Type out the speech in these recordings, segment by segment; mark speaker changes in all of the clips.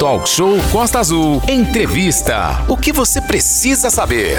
Speaker 1: Talk Show Costa Azul. Entrevista. O que você precisa saber?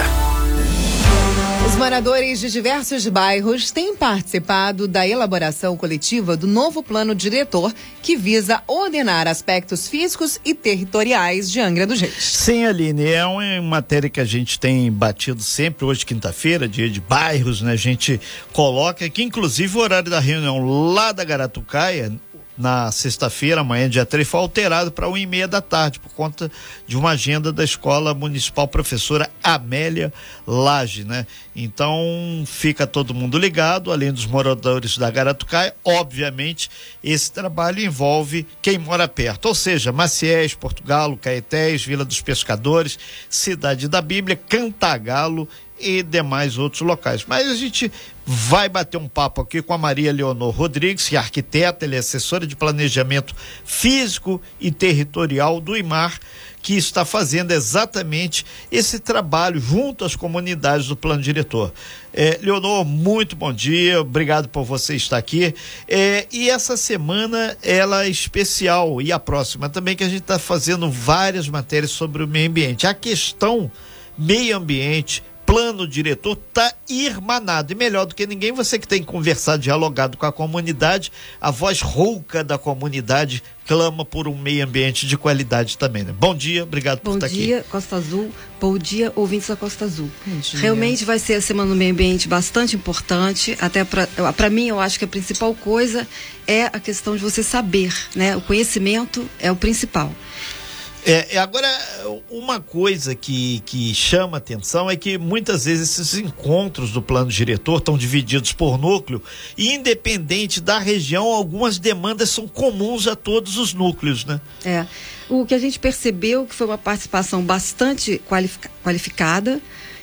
Speaker 2: Os moradores de diversos bairros têm participado da elaboração coletiva do novo plano diretor que visa ordenar aspectos físicos e territoriais de Angra dos Reis.
Speaker 3: Sim, Aline, é uma matéria que a gente tem batido sempre, hoje quinta-feira, dia de bairros, né? A gente coloca que inclusive o horário da reunião lá da Garatucaia, na sexta-feira, amanhã, dia 3, foi alterado para 1 e meia da tarde, por conta de uma agenda da Escola Municipal Professora Amélia Lage, né? Então, fica todo mundo ligado, além dos moradores da Garatucaia, obviamente, esse trabalho envolve quem mora perto, ou seja, Maciés, Portugal, Caetés, Vila dos Pescadores, Cidade da Bíblia, Cantagalo e demais outros locais. Mas a gente vai bater um papo aqui com a Maria Leonor Rodrigues, que é arquiteta, ele é assessora de planejamento físico e territorial do IMAR, que está fazendo exatamente esse trabalho junto às comunidades do plano diretor. É, Leonor, muito bom dia, obrigado por você estar aqui. É, e essa semana ela é especial e a próxima também que a gente está fazendo várias matérias sobre o meio ambiente. A questão meio ambiente plano diretor está irmanado. E melhor do que ninguém, você que tem conversado, dialogado com a comunidade, a voz rouca da comunidade clama por um meio ambiente de qualidade também. Né? Bom dia, obrigado
Speaker 4: Bom
Speaker 3: por estar
Speaker 4: aqui. Bom dia, Costa Azul. Bom dia, ouvintes da Costa Azul. Realmente vai ser a Semana do Meio Ambiente bastante importante. Até para mim, eu acho que a principal coisa é a questão de você saber, né? O conhecimento é o principal.
Speaker 3: É, agora, uma coisa que, que chama atenção é que muitas vezes esses encontros do plano diretor estão divididos por núcleo e, independente da região, algumas demandas são comuns a todos os núcleos, né?
Speaker 4: É. O que a gente percebeu que foi uma participação bastante qualificada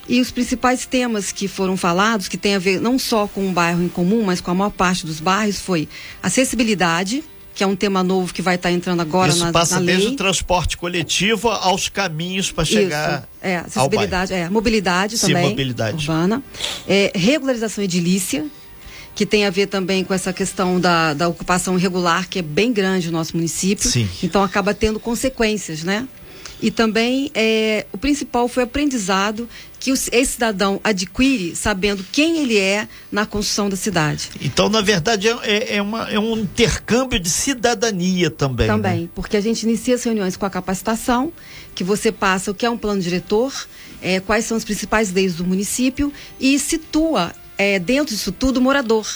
Speaker 4: e os principais temas que foram falados, que tem a ver não só com um bairro em comum, mas com a maior parte dos bairros, foi acessibilidade que é um tema novo que vai estar tá entrando agora
Speaker 3: Isso
Speaker 4: na,
Speaker 3: passa
Speaker 4: na
Speaker 3: desde
Speaker 4: lei.
Speaker 3: o transporte coletivo aos caminhos para chegar. Isso.
Speaker 4: É, acessibilidade, é, mobilidade Sim, também.
Speaker 3: mobilidade.
Speaker 4: Urbana. É, regularização edilícia, que tem a ver também com essa questão da, da ocupação irregular, que é bem grande no nosso município.
Speaker 3: Sim.
Speaker 4: Então acaba tendo consequências, né? E também é, o principal foi o aprendizado que esse cidadão adquire sabendo quem ele é na construção da cidade.
Speaker 3: Então, na verdade, é, é, uma, é um intercâmbio de cidadania também.
Speaker 4: Também,
Speaker 3: né?
Speaker 4: porque a gente inicia as reuniões com a capacitação, que você passa o que é um plano diretor, é, quais são as principais leis do município e situa é, dentro disso tudo o morador.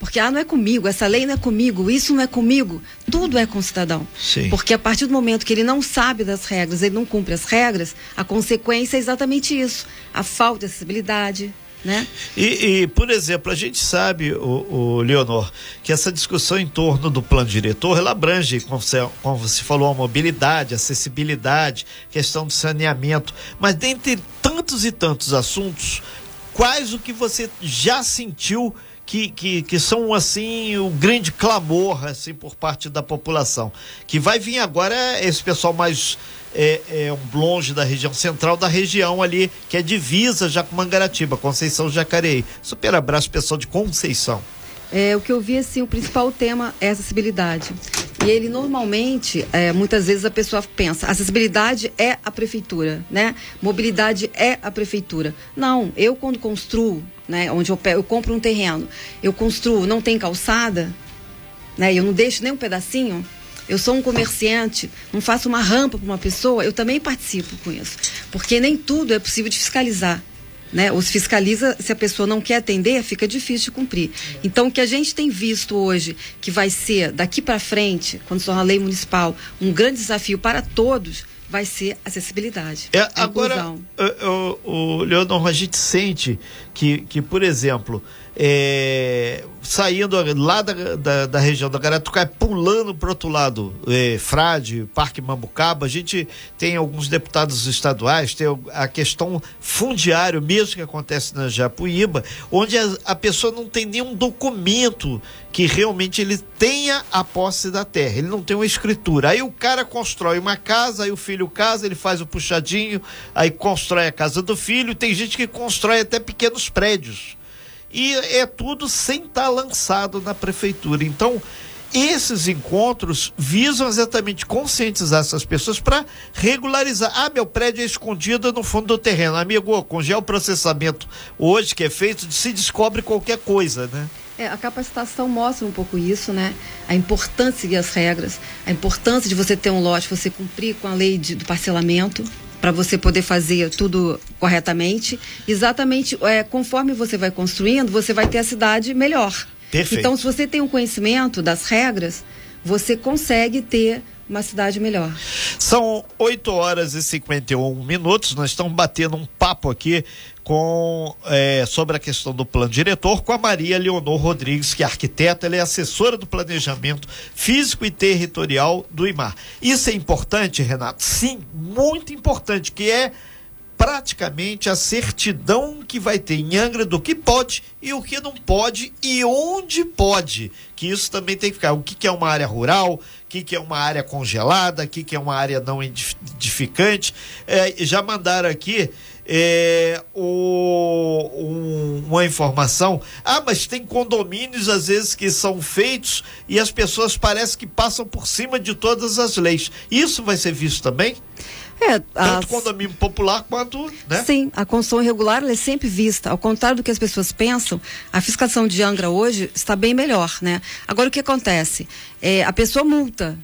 Speaker 4: Porque, ah, não é comigo, essa lei não é comigo, isso não é comigo. Tudo é com o cidadão.
Speaker 3: Sim.
Speaker 4: Porque a partir do momento que ele não sabe das regras, ele não cumpre as regras, a consequência é exatamente isso. A falta de acessibilidade, né?
Speaker 3: E, e, por exemplo, a gente sabe, o, o, Leonor, que essa discussão em torno do plano diretor, ela abrange, como você, como você falou, a mobilidade, acessibilidade, questão do saneamento, mas dentre tantos e tantos assuntos, quais o que você já sentiu que, que, que são assim o grande clamor assim por parte da população. Que vai vir agora esse pessoal mais é, é, longe da região central da região ali, que é divisa já com Mangaratiba, Conceição Jacareí. Super abraço pessoal de Conceição.
Speaker 4: É, o que eu vi, assim, o principal tema é acessibilidade. E ele normalmente, é, muitas vezes a pessoa pensa, acessibilidade é a prefeitura, né? Mobilidade é a prefeitura. Não, eu quando construo, né, onde eu, eu compro um terreno, eu construo, não tem calçada, né? Eu não deixo nem um pedacinho. Eu sou um comerciante, não faço uma rampa para uma pessoa, eu também participo com isso. Porque nem tudo é possível de fiscalizar né? Os fiscaliza, se a pessoa não quer atender, fica difícil de cumprir. Então, o que a gente tem visto hoje, que vai ser daqui para frente, quando for a lei municipal, um grande desafio para todos, vai ser acessibilidade.
Speaker 3: É, agora, o, o, o Leonor, a gente sente que, que por exemplo, é, saindo lá da, da, da, região da pulando para outro lado, é, Frade, Parque Mambucaba, a gente tem alguns deputados estaduais, tem a questão fundiário mesmo que acontece na Japuíba, onde a, a pessoa não tem nenhum documento que realmente ele tenha a posse da terra, ele não tem uma escritura. Aí o cara constrói uma casa, aí o filho casa, ele faz o puxadinho, aí constrói a casa do filho, tem gente que constrói até pequenos prédios e é tudo sem estar tá lançado na prefeitura. Então, esses encontros visam exatamente conscientizar essas pessoas para regularizar. Ah, meu prédio é escondido no fundo do terreno. Amigo, com geoprocessamento hoje que é feito, se descobre qualquer coisa, né?
Speaker 4: É, a capacitação mostra um pouco isso, né? A importância de seguir as regras, a importância de você ter um lote, você cumprir com a lei de, do parcelamento, para você poder fazer tudo corretamente. Exatamente, é, conforme você vai construindo, você vai ter a cidade melhor.
Speaker 3: Perfeito.
Speaker 4: Então, se você tem um conhecimento das regras, você consegue ter uma cidade melhor.
Speaker 3: São 8 horas e 51 minutos. Nós estamos batendo um papo aqui com é, sobre a questão do plano diretor com a Maria Leonor Rodrigues, que é arquiteta, ela é assessora do planejamento físico e territorial do IMAR. Isso é importante, Renato? Sim, muito importante, que é praticamente a certidão que vai ter em Angra do que pode e o que não pode e onde pode. Que isso também tem que ficar. O que, que é uma área rural, que, que é uma área congelada, o que, que é uma área não edificante. É, já mandaram aqui é, o, um, uma informação. Ah, mas tem condomínios às vezes que são feitos e as pessoas parecem que passam por cima de todas as leis. Isso vai ser visto também?
Speaker 4: É,
Speaker 3: Tanto as... condomínio popular quanto. Né?
Speaker 4: Sim, a construção irregular é sempre vista. Ao contrário do que as pessoas pensam, a fiscalização de Angra hoje está bem melhor. Né? Agora, o que acontece? É, a pessoa multa.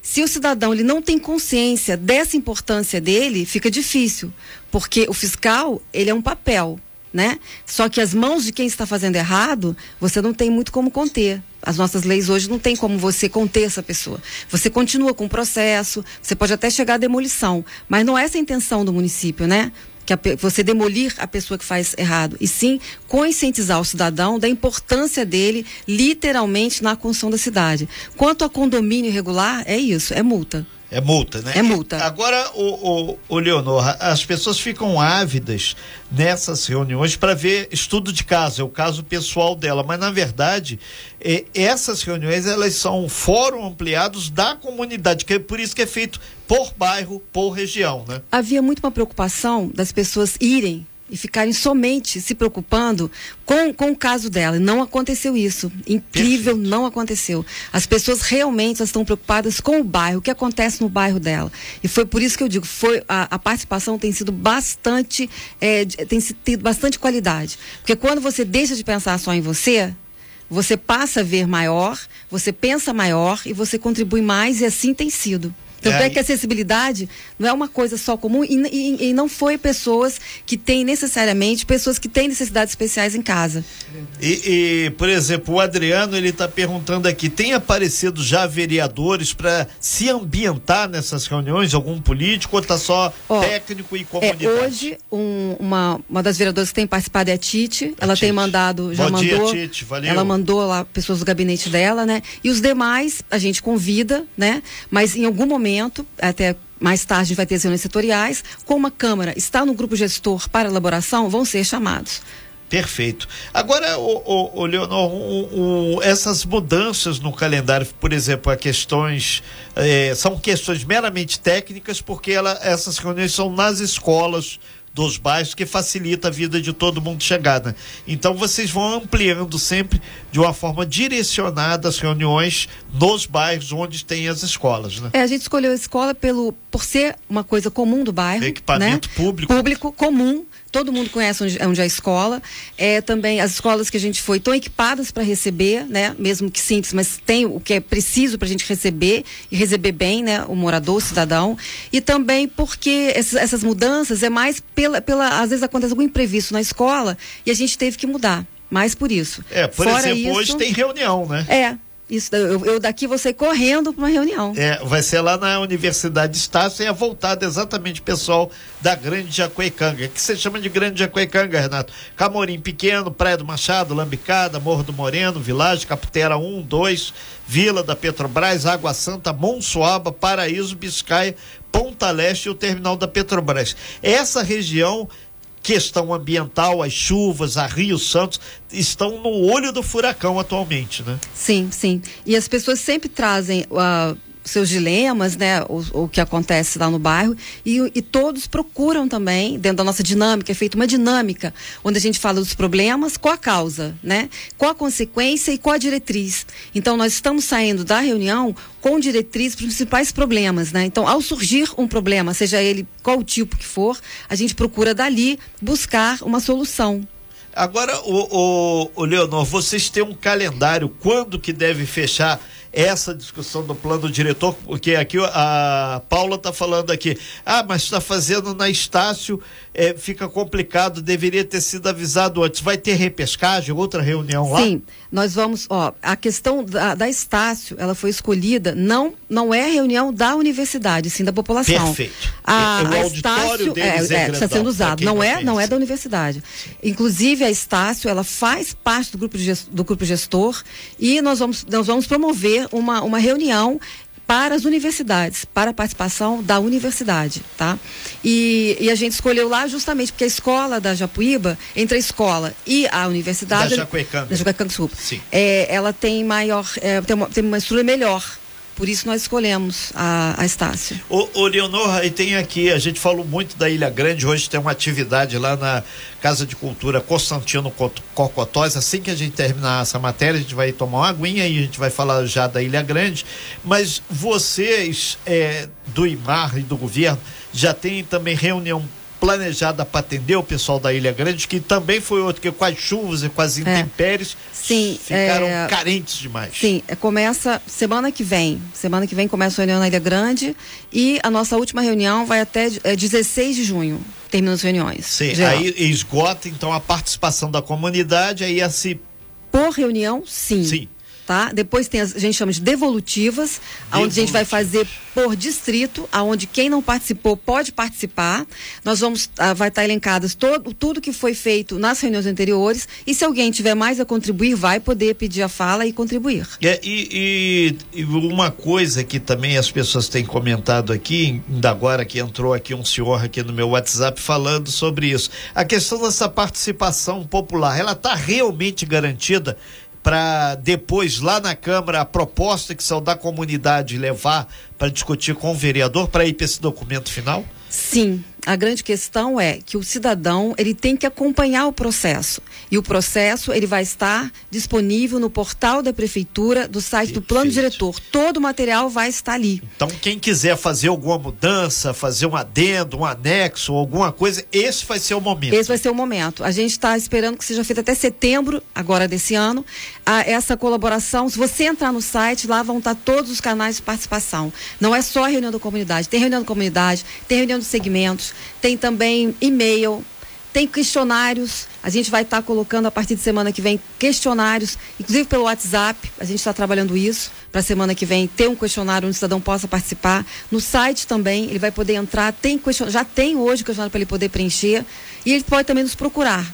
Speaker 4: Se o cidadão ele não tem consciência dessa importância dele, fica difícil. Porque o fiscal, ele é um papel né? Só que as mãos de quem está fazendo errado, você não tem muito como conter. As nossas leis hoje não tem como você conter essa pessoa. Você continua com o processo, você pode até chegar à demolição, mas não é essa a intenção do município, né? Que a, você demolir a pessoa que faz errado, e sim conscientizar o cidadão da importância dele, literalmente, na construção da cidade. Quanto a condomínio irregular, é isso, é multa.
Speaker 3: É multa, né?
Speaker 4: É multa.
Speaker 3: Agora, o, o, o Leonor, as pessoas ficam ávidas nessas reuniões para ver estudo de caso, é o caso pessoal dela, mas na verdade, é, essas reuniões elas são fórum ampliados da comunidade, que é por isso que é feito por bairro, por região, né?
Speaker 4: Havia muito uma preocupação das pessoas irem e ficarem somente se preocupando com, com o caso dela. E não aconteceu isso. Incrível, Perfeito. não aconteceu. As pessoas realmente estão preocupadas com o bairro, o que acontece no bairro dela. E foi por isso que eu digo, foi a, a participação tem sido bastante, é, tem tido bastante qualidade. Porque quando você deixa de pensar só em você, você passa a ver maior, você pensa maior e você contribui mais e assim tem sido. Tanto é, é que a acessibilidade não é uma coisa só comum e, e, e, não foi pessoas que têm necessariamente, pessoas que têm necessidades especiais em casa.
Speaker 3: E, e por exemplo, o Adriano ele está perguntando aqui, tem aparecido já vereadores para se ambientar nessas reuniões, algum político ou está só Ó, técnico e comunidade?
Speaker 4: É, hoje, um, uma, uma das vereadoras que tem participado é a Tite, ela a tem mandado, já
Speaker 3: Bom
Speaker 4: mandou,
Speaker 3: dia, Tite, valeu.
Speaker 4: ela mandou lá pessoas do gabinete dela, né? E os demais a gente convida, né? Mas em algum momento momento, até mais tarde a gente vai ter as reuniões setoriais, como a Câmara está no grupo gestor para elaboração, vão ser chamados.
Speaker 3: Perfeito. Agora, o, o, o Leonor, o, essas mudanças no calendário, por exemplo, a questões eh, são questões meramente técnicas, porque ela, essas reuniões são nas escolas dos bairros que facilita a vida de todo mundo chegar, né? Então vocês vão ampliando sempre de uma forma direcionada as reuniões nos bairros onde tem as escolas, né?
Speaker 4: É, a gente escolheu a escola pelo por ser uma coisa comum do bairro,
Speaker 3: equipamento
Speaker 4: né?
Speaker 3: público,
Speaker 4: público comum todo mundo conhece onde, onde é a escola. É, também as escolas que a gente foi estão equipadas para receber, né? Mesmo que simples, mas tem o que é preciso para a gente receber e receber bem, né? O morador, o cidadão. E também porque essas, essas mudanças é mais pela, pela. Às vezes acontece algum imprevisto na escola e a gente teve que mudar. Mais por isso.
Speaker 3: É, por Fora exemplo, isso, hoje tem reunião, né?
Speaker 4: É, isso, eu, eu daqui sair correndo para uma reunião.
Speaker 3: É, vai ser lá na Universidade de Estácio e é voltado exatamente pessoal da Grande Jacuecanga. O que você chama de Grande Jacuecanga, Renato? Camorim Pequeno, Praia do Machado, Lambicada, Morro do Moreno, Vilagem, Caputera 1, 2, Vila da Petrobras, Água Santa, Monsuaba, Paraíso, Biscaia, Ponta Leste e o terminal da Petrobras. Essa região questão ambiental, as chuvas, a Rio Santos, estão no olho do furacão atualmente, né?
Speaker 4: Sim, sim. E as pessoas sempre trazem uh, seus dilemas, né? O, o que acontece lá no bairro. E, e, todos procuram também, dentro da nossa dinâmica, é feita uma dinâmica, onde a gente fala dos problemas com a causa, né? Com a consequência e com a diretriz. Então, nós estamos saindo da reunião com diretriz para os principais problemas, né? Então, ao surgir um problema, seja ele qual o tipo que for, a gente procura dali buscar uma solução.
Speaker 3: Agora, o, o, o Leonor, vocês têm um calendário, quando que deve fechar essa discussão do plano diretor, porque aqui a Paula está falando aqui, ah, mas está fazendo na Estácio, é, fica complicado, deveria ter sido avisado antes. Vai ter repescagem, outra reunião lá?
Speaker 4: Sim, nós vamos, ó, a questão da, da Estácio, ela foi escolhida, não, não é reunião da universidade, sim da população.
Speaker 3: Perfeito.
Speaker 4: A, é, a Estácio é, é, é, está sendo usado, não é, não é da universidade. Inclusive a Estácio, ela faz parte do grupo, do grupo gestor e nós vamos, nós vamos promover uma, uma reunião para as universidades, para a participação da universidade, tá? E, e, a gente escolheu lá justamente porque a escola da Japuíba, entre a escola e a universidade... Da
Speaker 3: Jacuecanga. Da
Speaker 4: Jacuecanga, desculpa. Sim. É, ela tem maior, é, tem, uma, tem uma estrutura melhor por isso nós escolhemos a, a Estácio.
Speaker 3: O, o Leonor, e tem aqui, a gente falou muito da Ilha Grande, hoje tem uma atividade lá na Casa de Cultura Constantino Cocotós. Assim que a gente terminar essa matéria, a gente vai tomar uma aguinha e a gente vai falar já da Ilha Grande. Mas vocês é, do IMAR e do governo já tem também reunião planejada para atender o pessoal da Ilha Grande, que também foi outro que com as chuvas e com as é. intempéries
Speaker 4: sim,
Speaker 3: ficaram é, carentes demais.
Speaker 4: Sim, é, começa semana que vem. Semana que vem começa a reunião na Ilha Grande e a nossa última reunião vai até é, 16 de junho. Termina as reuniões.
Speaker 3: Sim, geral. aí esgota então a participação da comunidade, aí assim.
Speaker 4: Por reunião, sim. Sim tá? Depois tem as, a gente chama de devolutivas, onde a gente vai fazer por distrito, aonde quem não participou pode participar. Nós vamos ah, vai estar elencadas todo tudo que foi feito nas reuniões anteriores e se alguém tiver mais a contribuir, vai poder pedir a fala e contribuir.
Speaker 3: É, e, e, e uma coisa que também as pessoas têm comentado aqui, ainda agora que entrou aqui um senhor aqui no meu WhatsApp falando sobre isso, a questão dessa participação popular, ela está realmente garantida? Para depois lá na Câmara a proposta que são da comunidade levar para discutir com o vereador para ir para esse documento final?
Speaker 4: Sim, a grande questão é que o cidadão ele tem que acompanhar o processo e o processo ele vai estar disponível no portal da prefeitura, do site Perfeito. do plano diretor. Todo o material vai estar ali.
Speaker 3: Então quem quiser fazer alguma mudança, fazer um adendo, um anexo, alguma coisa, esse vai ser o momento.
Speaker 4: Esse vai ser o momento. A gente está esperando que seja feito até setembro agora desse ano a, essa colaboração. Se você entrar no site lá vão estar todos os canais de participação. Não é só a reunião da comunidade, tem reunião da comunidade, tem reunião dos segmentos, tem também e-mail, tem questionários. A gente vai estar tá colocando a partir de semana que vem questionários, inclusive pelo WhatsApp. A gente está trabalhando isso para semana que vem ter um questionário onde o cidadão possa participar. No site também ele vai poder entrar. Tem questionário, já tem hoje questionário para ele poder preencher e ele pode também nos procurar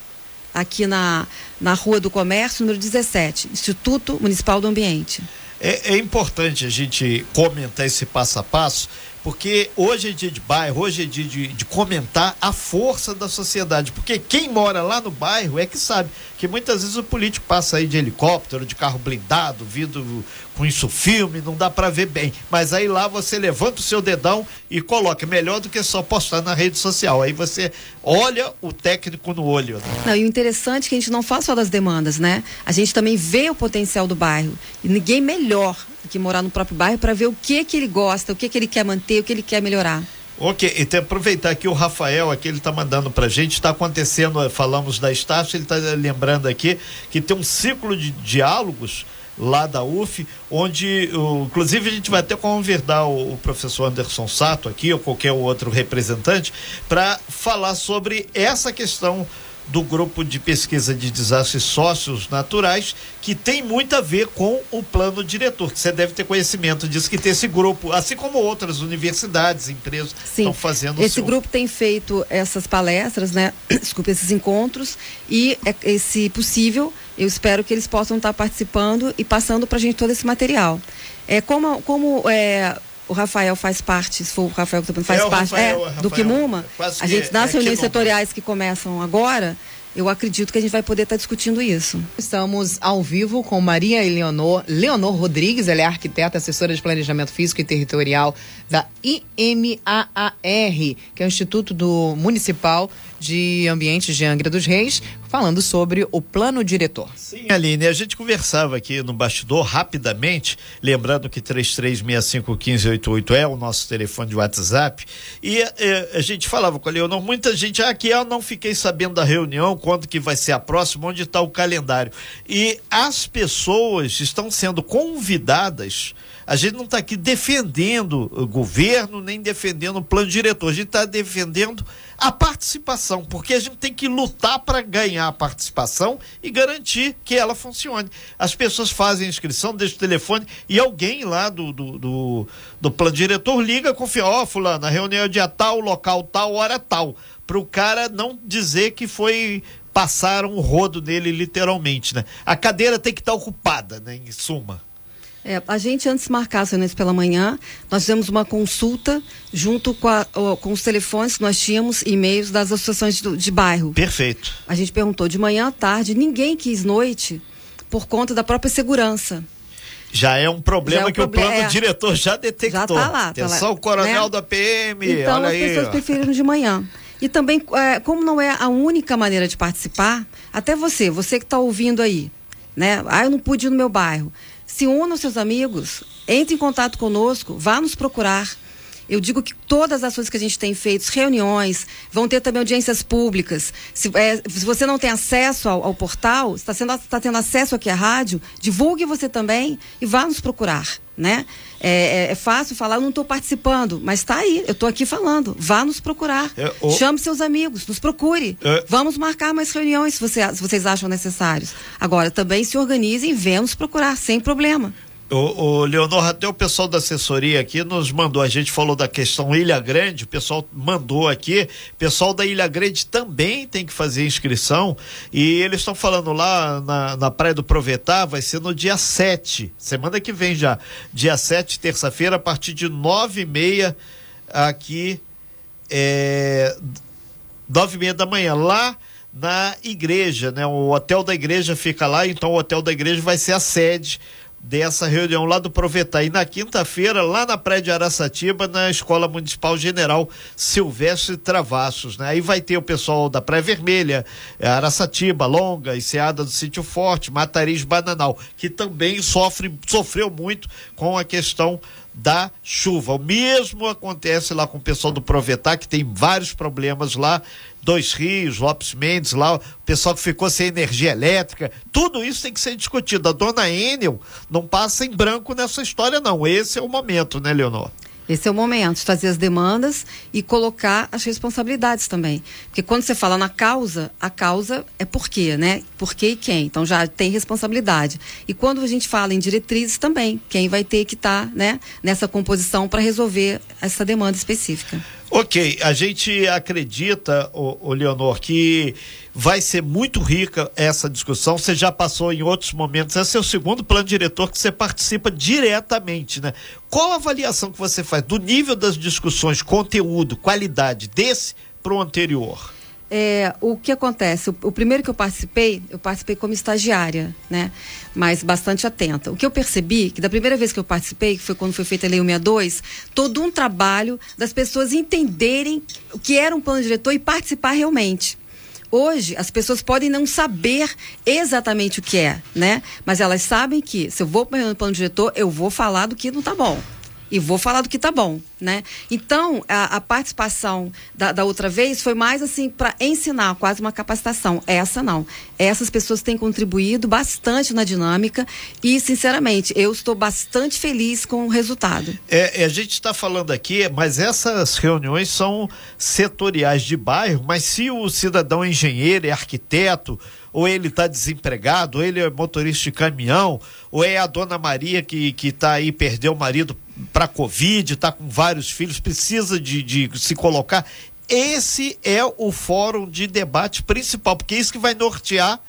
Speaker 4: aqui na na Rua do Comércio, número 17, Instituto Municipal do Ambiente.
Speaker 3: É, é importante a gente comentar esse passo a passo porque hoje é dia de bairro, hoje é dia de, de, comentar a força da sociedade. Porque quem mora lá no bairro é que sabe que muitas vezes o político passa aí de helicóptero, de carro blindado, vindo com isso filme, não dá para ver bem. Mas aí lá você levanta o seu dedão e coloca. Melhor do que só postar na rede social. Aí você olha o técnico no olho. Né?
Speaker 4: Não, e o interessante é que a gente não fala só das demandas, né? A gente também vê o potencial do bairro. E ninguém melhor que morar no próprio bairro para ver o que que ele gosta, o que que ele quer manter, o que ele quer melhorar.
Speaker 3: Ok, então aproveitar que o Rafael aqui ele está mandando para gente, está acontecendo, eh, falamos da Estácio, ele está lembrando aqui que tem um ciclo de diálogos lá da UF, onde, inclusive, a gente vai até convidar o, o, professor Anderson Sato aqui, ou qualquer outro representante, para falar sobre essa questão do grupo de pesquisa de desastres sócios naturais, que tem muito a ver com o plano diretor, que você deve ter conhecimento disso, que tem esse grupo, assim como outras universidades, empresas estão fazendo
Speaker 4: Esse seu... grupo tem feito essas palestras, né? Desculpa, esses encontros, e é, esse possível, eu espero que eles possam estar participando e passando para a gente todo esse material. É, como como é, o Rafael faz parte, se for o Rafael que faz é, parte, Rafael, é, Rafael, do Kimuma, a gente, nas é reuniões setoriais que começam agora, eu acredito que a gente vai poder estar tá discutindo isso.
Speaker 2: Estamos ao vivo com Maria Eleonor, Leonor Rodrigues, ela é arquiteta, assessora de planejamento físico e territorial da IMAAR, que é o Instituto do Municipal de Ambientes de Angra dos Reis, falando sobre o plano diretor.
Speaker 3: Sim, Aline, a gente conversava aqui no bastidor rapidamente, lembrando que 33651588 é o nosso telefone de WhatsApp, e é, a gente falava com a Leonor, muita gente, ah, aqui eu não fiquei sabendo da reunião, quando que vai ser a próxima, onde está o calendário. E as pessoas estão sendo convidadas a gente não está aqui defendendo o governo, nem defendendo o plano diretor. A gente está defendendo a participação, porque a gente tem que lutar para ganhar a participação e garantir que ela funcione. As pessoas fazem inscrição, deixam o telefone e alguém lá do, do, do, do plano diretor liga, confia, ó, fulano, reunião é dia tal, local tal, hora tal. Para o cara não dizer que foi passaram um rodo nele literalmente, né? A cadeira tem que estar tá ocupada, né? Em suma.
Speaker 4: É, a gente, antes de marcar as reuniões pela manhã, nós fizemos uma consulta junto com, a, com os telefones que nós tínhamos, e-mails das associações de, de bairro.
Speaker 3: Perfeito.
Speaker 4: A gente perguntou de manhã à tarde, ninguém quis noite por conta da própria segurança.
Speaker 3: Já é um problema é um que o plano é, diretor já detectou. Já
Speaker 4: tá lá.
Speaker 3: Atenção,
Speaker 4: tá lá,
Speaker 3: o coronel né? da PM,
Speaker 4: então,
Speaker 3: olha
Speaker 4: as
Speaker 3: aí.
Speaker 4: pessoas preferiram de manhã. E também, é, como não é a única maneira de participar, até você, você que está ouvindo aí, né? Ah, eu não pude ir no meu bairro se una aos seus amigos, entre em contato conosco, vá nos procurar. Eu digo que todas as ações que a gente tem feito, reuniões, vão ter também audiências públicas. Se, é, se você não tem acesso ao, ao portal, está, sendo, está tendo acesso aqui à rádio, divulgue você também e vá nos procurar. Né? É, é, é fácil falar, eu não estou participando, mas está aí, eu estou aqui falando. Vá nos procurar. É, o... Chame seus amigos, nos procure. É. Vamos marcar mais reuniões se, você, se vocês acham necessários. Agora, também se organizem e venham nos procurar, sem problema.
Speaker 3: O, o Leonor, até o pessoal da assessoria aqui nos mandou, a gente falou da questão Ilha Grande, o pessoal mandou aqui, o pessoal da Ilha Grande também tem que fazer inscrição e eles estão falando lá na, na Praia do Provetar, vai ser no dia 7, semana que vem já, dia 7, terça-feira, a partir de nove e meia aqui, é, nove e meia da manhã, lá na igreja, né? O hotel da igreja fica lá, então o hotel da igreja vai ser a sede dessa reunião lá do Provetar. E na quinta-feira, lá na Praia de Araçatiba, na Escola Municipal General Silvestre Travassos, né? Aí vai ter o pessoal da Praia Vermelha, é, Araçatiba, Longa, Enseada do Sítio Forte, Matariz Bananal, que também sofre, sofreu muito com a questão da chuva. O mesmo acontece lá com o pessoal do Provetar, que tem vários problemas lá Dois Rios, Lopes Mendes, lá, o pessoal que ficou sem energia elétrica, tudo isso tem que ser discutido. A dona Enel não passa em branco nessa história, não. Esse é o momento, né, Leonor?
Speaker 4: Esse é o momento fazer as demandas e colocar as responsabilidades também. Porque quando você fala na causa, a causa é por quê, né? Por quê e quem. Então já tem responsabilidade. E quando a gente fala em diretrizes também, quem vai ter que estar tá, né, nessa composição para resolver essa demanda específica.
Speaker 3: Ok, a gente acredita, o, Leonor, que vai ser muito rica essa discussão. Você já passou em outros momentos. Esse é o segundo plano diretor que você participa diretamente, né? Qual a avaliação que você faz do nível das discussões, conteúdo, qualidade desse para o anterior?
Speaker 4: É, o que acontece? O, o, primeiro que eu participei, eu participei como estagiária, né? Mas bastante atenta. O que eu percebi, que da primeira vez que eu participei, que foi quando foi feita a Lei 162, todo um trabalho das pessoas entenderem o que era um plano diretor e participar realmente. Hoje, as pessoas podem não saber exatamente o que é, né? Mas elas sabem que, se eu vou para o plano diretor, eu vou falar do que não está bom e vou falar do que tá bom, né? Então, a, a participação da, da, outra vez foi mais assim para ensinar, quase uma capacitação. Essa não. Essas pessoas têm contribuído bastante na dinâmica e, sinceramente, eu estou bastante feliz com o resultado.
Speaker 3: É, a gente está falando aqui, mas essas reuniões são setoriais de bairro, mas se o cidadão é engenheiro, é arquiteto, ou ele está desempregado, ou ele é motorista de caminhão, ou é a dona Maria que está aí, perdeu o marido para Covid, está com vários filhos, precisa de, de se colocar. Esse é o fórum de debate principal, porque é isso que vai nortear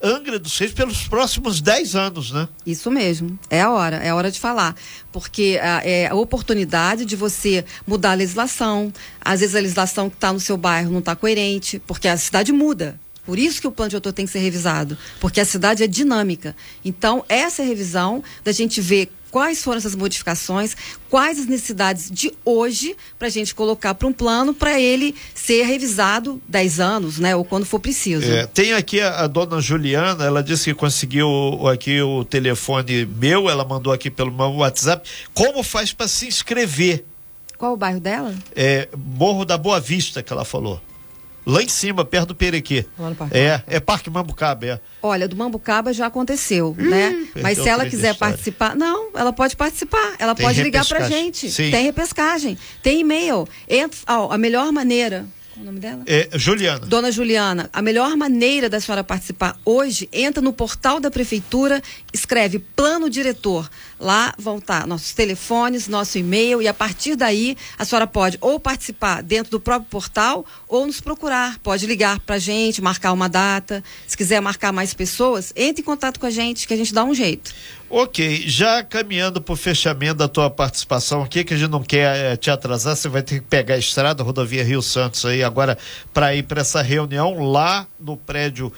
Speaker 3: Angra dos Reis pelos próximos 10 anos, né?
Speaker 4: Isso mesmo. É a hora, é a hora de falar. Porque a, é a oportunidade de você mudar a legislação. Às vezes a legislação que está no seu bairro não está coerente, porque a cidade muda. Por isso que o plano diretor tem que ser revisado, porque a cidade é dinâmica. Então, essa revisão da gente ver quais foram essas modificações, quais as necessidades de hoje para a gente colocar para um plano para ele ser revisado 10 anos, né, ou quando for preciso.
Speaker 3: É, tem aqui a, a, dona Juliana, ela disse que conseguiu aqui o telefone meu, ela mandou aqui pelo meu WhatsApp. Como faz para se inscrever?
Speaker 4: Qual o bairro dela?
Speaker 3: É Morro da Boa Vista, que ela falou. Lá em cima, perto do Perequê. Lá no Parque É, é Parque Mambucaba, é.
Speaker 4: Olha, do Mambucaba já aconteceu, né? Mas se ela quiser participar, não, ela pode participar. Ela tem pode ligar pra gente. Sim. Tem repescagem, tem e-mail. Entra, ó, a melhor maneira o nome dela?
Speaker 3: É, Juliana.
Speaker 4: Dona Juliana, a melhor maneira da senhora participar hoje, entra no portal da prefeitura, escreve plano diretor. Lá vão estar nossos telefones, nosso e-mail e a partir daí a senhora pode ou participar dentro do próprio portal ou nos procurar. Pode ligar para a gente, marcar uma data. Se quiser marcar mais pessoas, entre em contato com a gente que a gente dá um jeito.
Speaker 3: Ok, já caminhando para o fechamento da tua participação aqui, que a gente não quer é, te atrasar, você vai ter que pegar a estrada, rodovia Rio Santos aí agora para ir para essa reunião lá no prédio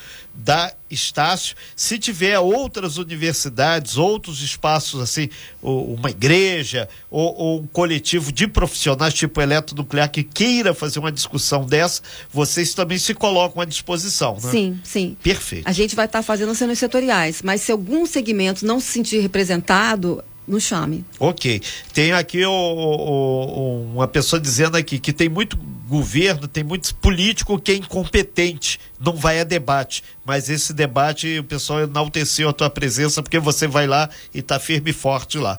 Speaker 3: da Estácio. Se tiver outras universidades, outros espaços assim, uma igreja ou, ou, um coletivo de profissionais tipo eletronuclear que queira fazer uma discussão dessa, vocês também se colocam à disposição, né?
Speaker 4: Sim, sim.
Speaker 3: Perfeito.
Speaker 4: A gente vai estar tá fazendo cenas setoriais, mas se algum segmento não se sentir representado, nos chame.
Speaker 3: Ok. Tem aqui o, o, uma pessoa dizendo aqui que tem muito governo, tem muito político que é incompetente, não vai a debate. Mas esse debate, o pessoal enalteceu a tua presença porque você vai lá e está firme e forte lá.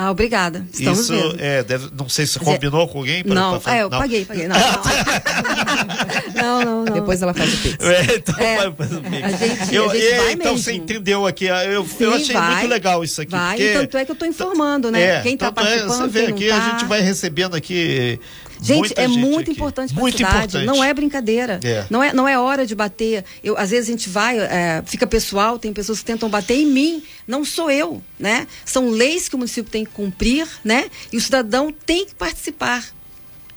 Speaker 4: Ah, obrigada. Estamos
Speaker 3: Isso, vendo. é, deve, não sei se combinou com alguém.
Speaker 4: Pra, não, pra é, eu não. paguei, paguei. Não não. não, não,
Speaker 2: Depois ela faz o pix. É, então
Speaker 4: é, faz o pix. A gente, eu, a gente
Speaker 3: vai então mesmo. você entendeu aqui, eu, Sim, eu achei vai, muito legal isso aqui.
Speaker 4: Vai, porque, tanto é que eu estou informando, né? É, quem está participando, é, você vê
Speaker 3: aqui,
Speaker 4: tá.
Speaker 3: a gente vai recebendo aqui
Speaker 4: Gente, é gente muito aqui. importante para a cidade. Importante. Não é brincadeira. É. Não, é, não é hora de bater. Eu, às vezes a gente vai, é, fica pessoal, tem pessoas que tentam bater em mim. Não sou eu, né? São leis que o município tem que cumprir, né? E o cidadão tem que participar.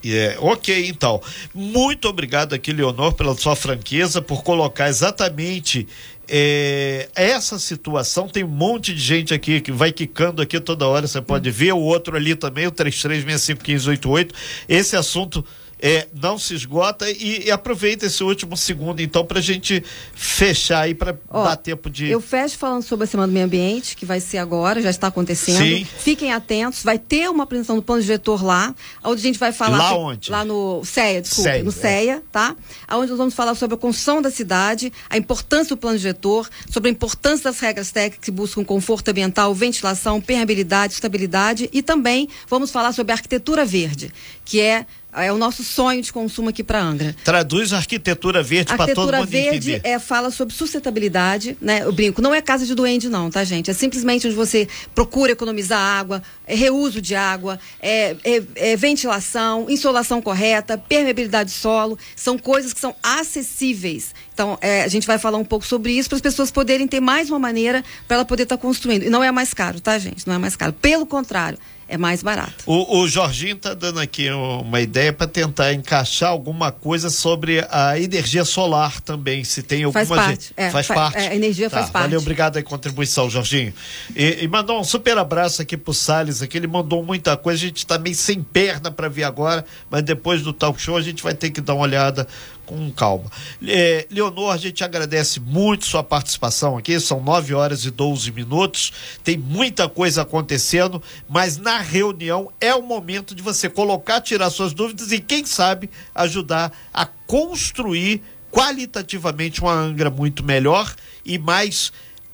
Speaker 3: É, ok, então. Muito obrigado aqui, Leonor, pela sua franqueza, por colocar exatamente é, essa situação. Tem um monte de gente aqui que vai quicando aqui toda hora, você pode ver. O outro ali também, o 33651588. Esse assunto é, não se esgota e, e, aproveita esse último segundo, então, para a gente fechar aí, para dar tempo de.
Speaker 4: Eu fecho falando sobre a Semana do Meio Ambiente, que vai ser agora, já está acontecendo. Sim. Fiquem atentos, vai ter uma apresentação do plano diretor lá, onde a gente vai falar.
Speaker 3: Lá onde?
Speaker 4: Lá no CEA, desculpa, CEA, no CEA, é. tá? Onde nós vamos falar sobre a construção da cidade, a importância do plano diretor, sobre a importância das regras técnicas que buscam conforto ambiental, ventilação, permeabilidade, estabilidade e também vamos falar sobre a arquitetura verde, que é é o nosso sonho de consumo aqui para Angra.
Speaker 3: Traduz a arquitetura verde para todo mundo
Speaker 4: Arquitetura verde é, fala sobre sustentabilidade, né? Eu brinco, não é casa de duende não, tá gente? É simplesmente onde você procura economizar água, é reuso de água, é, é, é ventilação, insolação correta, permeabilidade do solo, são coisas que são acessíveis. Então, é, a gente vai falar um pouco sobre isso para as pessoas poderem ter mais uma maneira para ela poder estar tá construindo. E não é mais caro, tá, gente? Não é mais caro. Pelo contrário, é mais barato.
Speaker 3: O, o Jorginho está dando aqui uma ideia para tentar encaixar alguma coisa sobre a energia solar também, se tem alguma...
Speaker 4: Faz parte. É,
Speaker 3: faz parte.
Speaker 4: É, a energia tá, faz parte.
Speaker 3: Valeu, obrigado a contribuição, Jorginho. E, e, mandou um super abraço aqui pro Salles, aqui ele mandou muita coisa, a gente está meio sem perna para ver agora, mas depois do talk show a gente vai ter que dar uma olhada com calma. É, Leonor, a gente agradece muito sua participação aqui, são 9 horas e 12 minutos, tem muita coisa acontecendo, mas na reunião é o momento de você colocar, tirar suas dúvidas e, quem sabe, ajudar a construir qualitativamente uma Angra muito melhor e mais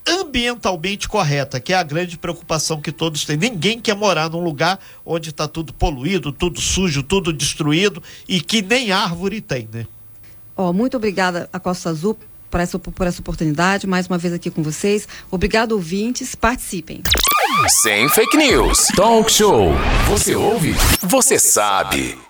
Speaker 3: ambientalmente correta, que é a grande preocupação que todos têm. Ninguém quer morar num lugar onde está tudo poluído, tudo sujo, tudo destruído e que nem árvore tem, né?
Speaker 4: Oh, muito obrigada a Costa Azul por essa, por essa oportunidade, mais uma vez aqui com vocês. Obrigado, ouvintes. Participem.
Speaker 1: Sem fake news. Talk show. Você ouve? Você sabe.